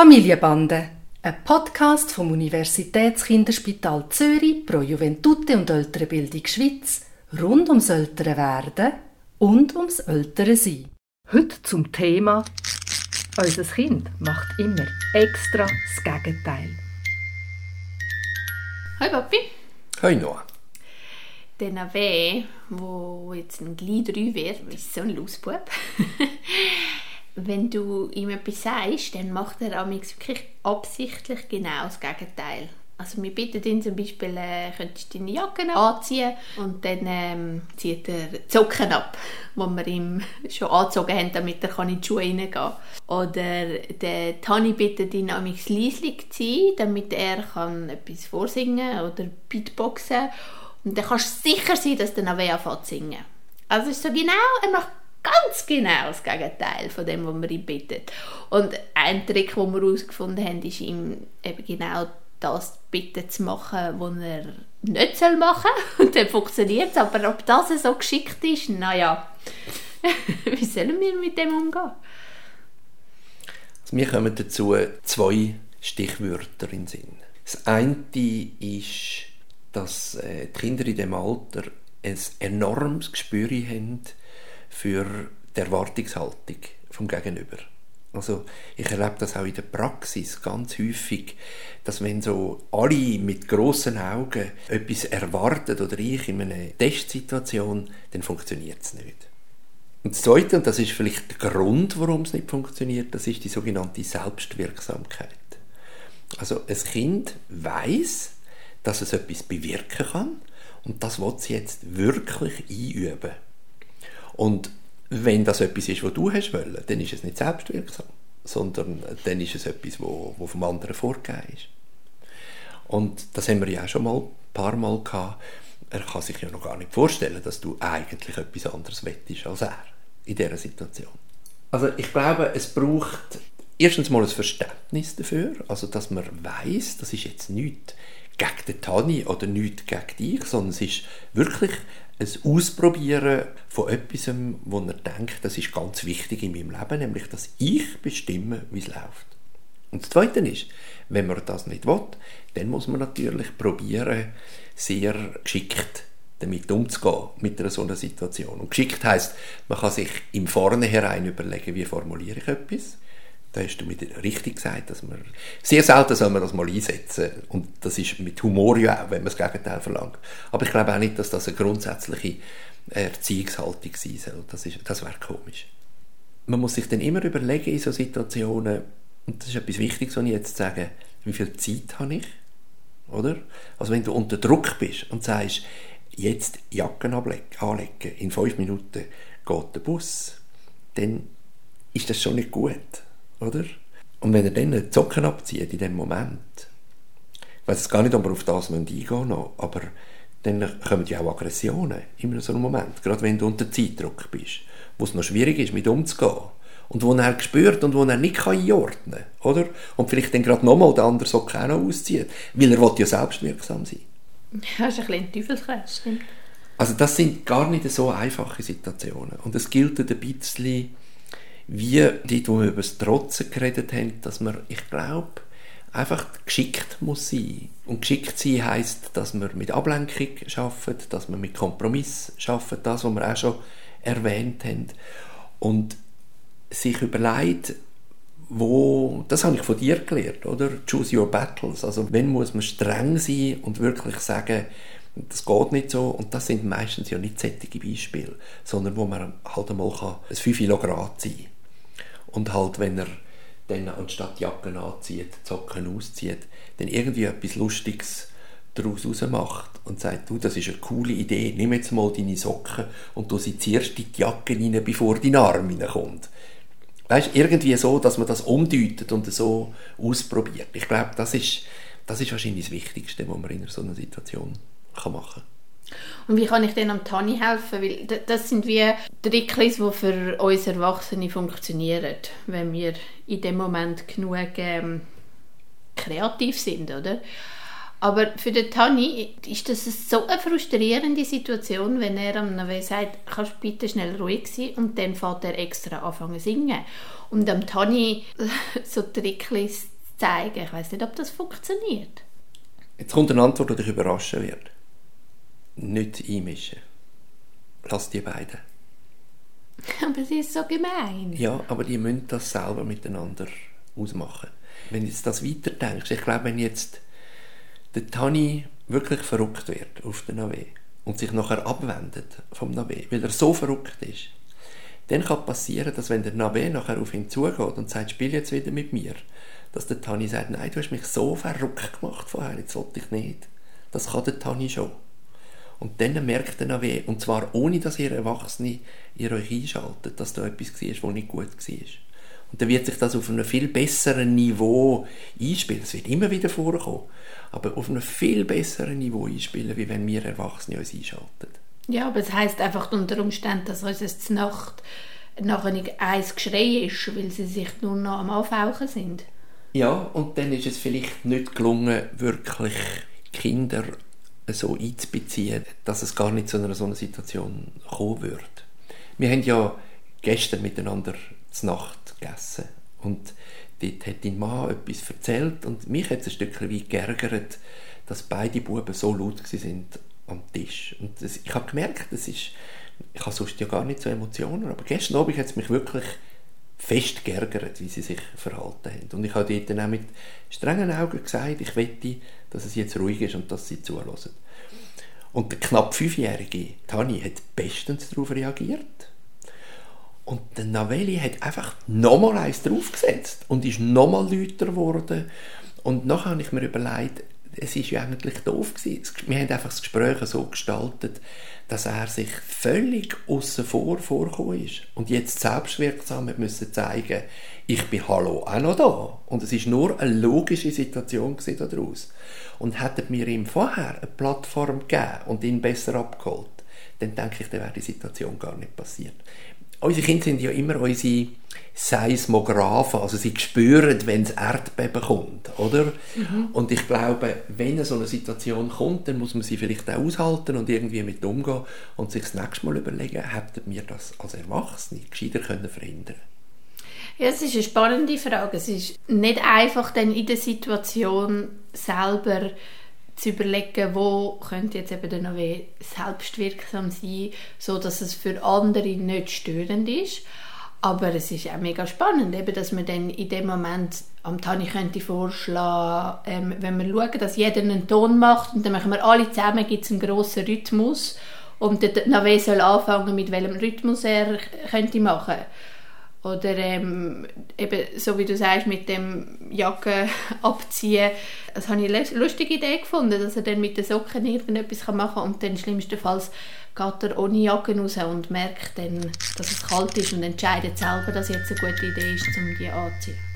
Familienbande, ein Podcast vom Universitätskinderspital Zürich pro Juventute und Ältere Bildung Schweiz rund ums ältere Werden und ums ältere Sein. Heute zum Thema Unser Kind macht immer extra das Gegenteil. Hi Papi. Hi Noah. Der Nave, wo jetzt ein gleich drei wird, ist so ein Lausbub. wenn du ihm etwas sagst, dann macht er wirklich absichtlich genau das Gegenteil. Also wir bitten ihn zum Beispiel, äh, könntest deine Jacke anziehen und dann ähm, zieht er die Socken ab, die wir ihm schon angezogen haben, damit er in die Schuhe reingehen kann. Oder der Tani bittet ihn, amigs leislich zu sein, damit er kann etwas vorsingen oder Beatboxen und dann kannst du sicher sein, dass der Nave anfängt zu singen. Also es ist so genau, er macht ganz genau das Gegenteil von dem, was man ihm bittet. Und ein Trick, den wir herausgefunden haben, ist ihm eben genau das bitten zu machen, was er nicht soll machen soll. Und dann funktioniert es. Aber ob das so geschickt ist, naja, wie sollen wir mit dem umgehen? Also wir kommen dazu zwei Stichwörter in den Sinn. Das eine ist, dass äh, die Kinder in diesem Alter ein enormes Gespür haben für die Erwartungshaltung vom Gegenüber. Also ich erlebe das auch in der Praxis ganz häufig, dass wenn so alle mit großen Augen etwas erwarten oder ich in einer Testsituation, dann funktioniert es nicht. Und das Zweite, und das ist vielleicht der Grund, warum es nicht funktioniert, das ist die sogenannte Selbstwirksamkeit. Also ein Kind weiß, dass es etwas bewirken kann und das will es jetzt wirklich einüben. Und wenn das etwas ist, was du hast wollen, dann ist es nicht selbstwirksam, sondern dann ist es etwas, wo, wo vom anderen vorgegeben ist. Und das haben wir ja auch schon mal ein paar Mal gehabt. Er kann sich ja noch gar nicht vorstellen, dass du eigentlich etwas anderes wettest als er in dieser Situation. Also ich glaube, es braucht erstens mal ein Verständnis dafür, also dass man weiß, das ist jetzt nichts gegen den Tani oder nichts gegen dich, sondern es ist wirklich ein Ausprobieren von etwas, wo er denkt, das ist ganz wichtig in meinem Leben, nämlich, dass ich bestimme, wie es läuft. Und das Zweite ist, wenn man das nicht will, dann muss man natürlich probieren, sehr geschickt damit umzugehen, mit einer so einer Situation. Und geschickt heißt, man kann sich im Vornherein überlegen, wie formuliere ich etwas, da hast du mit richtig gesagt, dass man sehr selten soll man das mal einsetzen und das ist mit Humor ja auch, wenn man das Gegenteil verlangt. Aber ich glaube auch nicht, dass das eine grundsätzliche Erziehungshaltung sein soll. Das, das wäre komisch. Man muss sich dann immer überlegen in so Situationen, und das ist etwas Wichtiges, was ich jetzt sage, wie viel Zeit habe ich? Oder? Also wenn du unter Druck bist und sagst, jetzt Jacken anlegen, in fünf Minuten geht der Bus, dann ist das schon nicht gut oder? Und wenn er dann die Socken abzieht in dem Moment, ich weiß gar nicht, ob wir auf das eingehen noch, aber dann kommen ja auch Aggressionen in so einem Moment, gerade wenn du unter Zeitdruck bist, wo es noch schwierig ist, mit umzugehen und wo er spürt und wo er nicht kann einordnen kann, oder? Und vielleicht dann gerade nochmal der andere Socken auch noch auszieht, weil er ja selbstwirksam sein Ja, das ist ein bisschen Teufelskreis, stimmt. Also das sind gar nicht so einfache Situationen und es gilt ein bisschen wie die, wo wir über das Trotzen geredet haben, dass man, ich glaube, einfach geschickt muss sein. Und geschickt sein heisst, dass man mit Ablenkung schafft, dass man mit Kompromiss schafft, das, was wir auch schon erwähnt haben. Und sich überlegt, wo, das habe ich von dir gelernt, oder? Choose your battles. Also, wenn muss man streng sein und wirklich sagen, das geht nicht so. Und das sind meistens ja nicht sättige Beispiele, sondern wo man halt einmal kann, ein 5 Grad sein kann und halt, wenn er dann anstatt Jacken anzieht, Socken auszieht, dann irgendwie etwas Lustiges daraus macht und sagt, du, das ist eine coole Idee, nimm jetzt mal deine Socken und du sie zuerst in die Jacke rein, bevor dein Arm reinkommt. Weißt, irgendwie so, dass man das umdeutet und so ausprobiert. Ich glaube, das ist, das ist wahrscheinlich das Wichtigste, was man in so einer Situation machen kann. Und wie kann ich denn am Tani helfen? Weil das sind wie Tricks, die für uns Erwachsene funktionieren, wenn wir in dem Moment genug ähm, kreativ sind, oder? Aber für den Tani ist das so eine frustrierende Situation, wenn er am Nave sagt, kannst du bitte schnell ruhig sein und dann fährt er extra anfangen zu singen. Und am Tani so Tricklis zeigen, ich weiß nicht, ob das funktioniert. Jetzt kommt eine Antwort, die dich überraschen wird. Nicht einmischen. Lass die beiden. Aber sie ist so gemein. Ja, aber die müssen das selber miteinander ausmachen. Wenn du jetzt das weiterdenkst, ich glaube, wenn jetzt der Tani wirklich verrückt wird auf den Navé und sich nachher abwendet vom Navé, weil er so verrückt ist, dann kann passieren, dass wenn der Navé nachher auf ihn zugeht und sagt, spiel jetzt wieder mit mir, dass der Tani sagt, nein, du hast mich so verrückt gemacht vorher, jetzt wollte ich nicht. Das kann der Tani schon. Und dann merkt der Navé, und zwar ohne, dass ihr Erwachsene ihr euch einschaltet, dass da etwas war, was nicht gut war. Und dann wird sich das auf einem viel besseren Niveau einspielen. Es wird immer wieder vorkommen aber auf einem viel besseren Niveau einspielen, wie wenn wir Erwachsene uns einschalten. Ja, aber es heißt einfach unter Umständen, dass uns jetzt Nacht nachher nicht eins Geschrei ist, weil sie sich nur noch am Aufhauchen sind. Ja, und dann ist es vielleicht nicht gelungen, wirklich Kinder so einzubeziehen, dass es gar nicht zu einer so einer Situation kommen würde. Wir haben ja gestern miteinander zur Nacht gegessen und dort hat dein Mann etwas erzählt und mich hat es ein Stück weit geärgert, dass beide Buben so laut sind am Tisch. Und das, ich habe gemerkt, das ist, ich habe sonst ja gar nicht so Emotionen, aber gestern Abend hat es mich wirklich fest geärgert, wie sie sich verhalten haben. Und ich habe dort dann auch mit strengen Augen gesagt, ich wette, dass es jetzt ruhig ist und dass sie zuhören. Und der knapp fünfjährige Tani hat bestens darauf reagiert. Und der Navelli hat einfach nochmal eins draufgesetzt und ist nochmal lauter geworden. Und nachher habe ich mir überlegt, es ist ja eigentlich doof gewesen. Wir haben einfach das Gespräch so gestaltet, dass er sich völlig außen vor vorgekommen ist und jetzt selbstwirksam hat müssen zeigen, ich bin Hallo auch noch da. Und es ist nur eine logische Situation daraus. Und hätten wir ihm vorher eine Plattform gegeben und ihn besser abgeholt, dann denke ich, dann wäre die Situation gar nicht passiert unsere Kinder sind ja immer unsere Seismographen, also sie spüren, wenn es Erdbeben kommt, oder? Mhm. Und ich glaube, wenn so eine Situation kommt, dann muss man sie vielleicht auch aushalten und irgendwie mit umgehen und sich das nächste Mal überlegen, hätten wir das als Erwachsene gescheiter können verhindern ja, es ist eine spannende Frage. Es ist nicht einfach dann in der Situation selber zu überlegen, wo könnte jetzt eben dann noch selbstwirksam sein, so dass es für andere nicht störend ist. Aber es ist auch mega spannend, eben, dass man dann in dem Moment am Tani könnte vorschlagen, ähm, wenn wir schauen, dass jeder einen Ton macht und dann machen wir alle zusammen, gibt es einen grossen Rhythmus und der Nave soll anfangen, mit welchem Rhythmus er könnte machen könnte. Oder ähm, eben, so wie du sagst, mit dem Jacke abziehen. Das habe ich eine lustige Idee gefunden, dass er dann mit den Socken irgendetwas machen kann und dann schlimmstenfalls geht er ohne Jacke raus und merkt dann, dass es kalt ist und entscheidet selber, dass jetzt eine gute Idee ist, um die anzuziehen.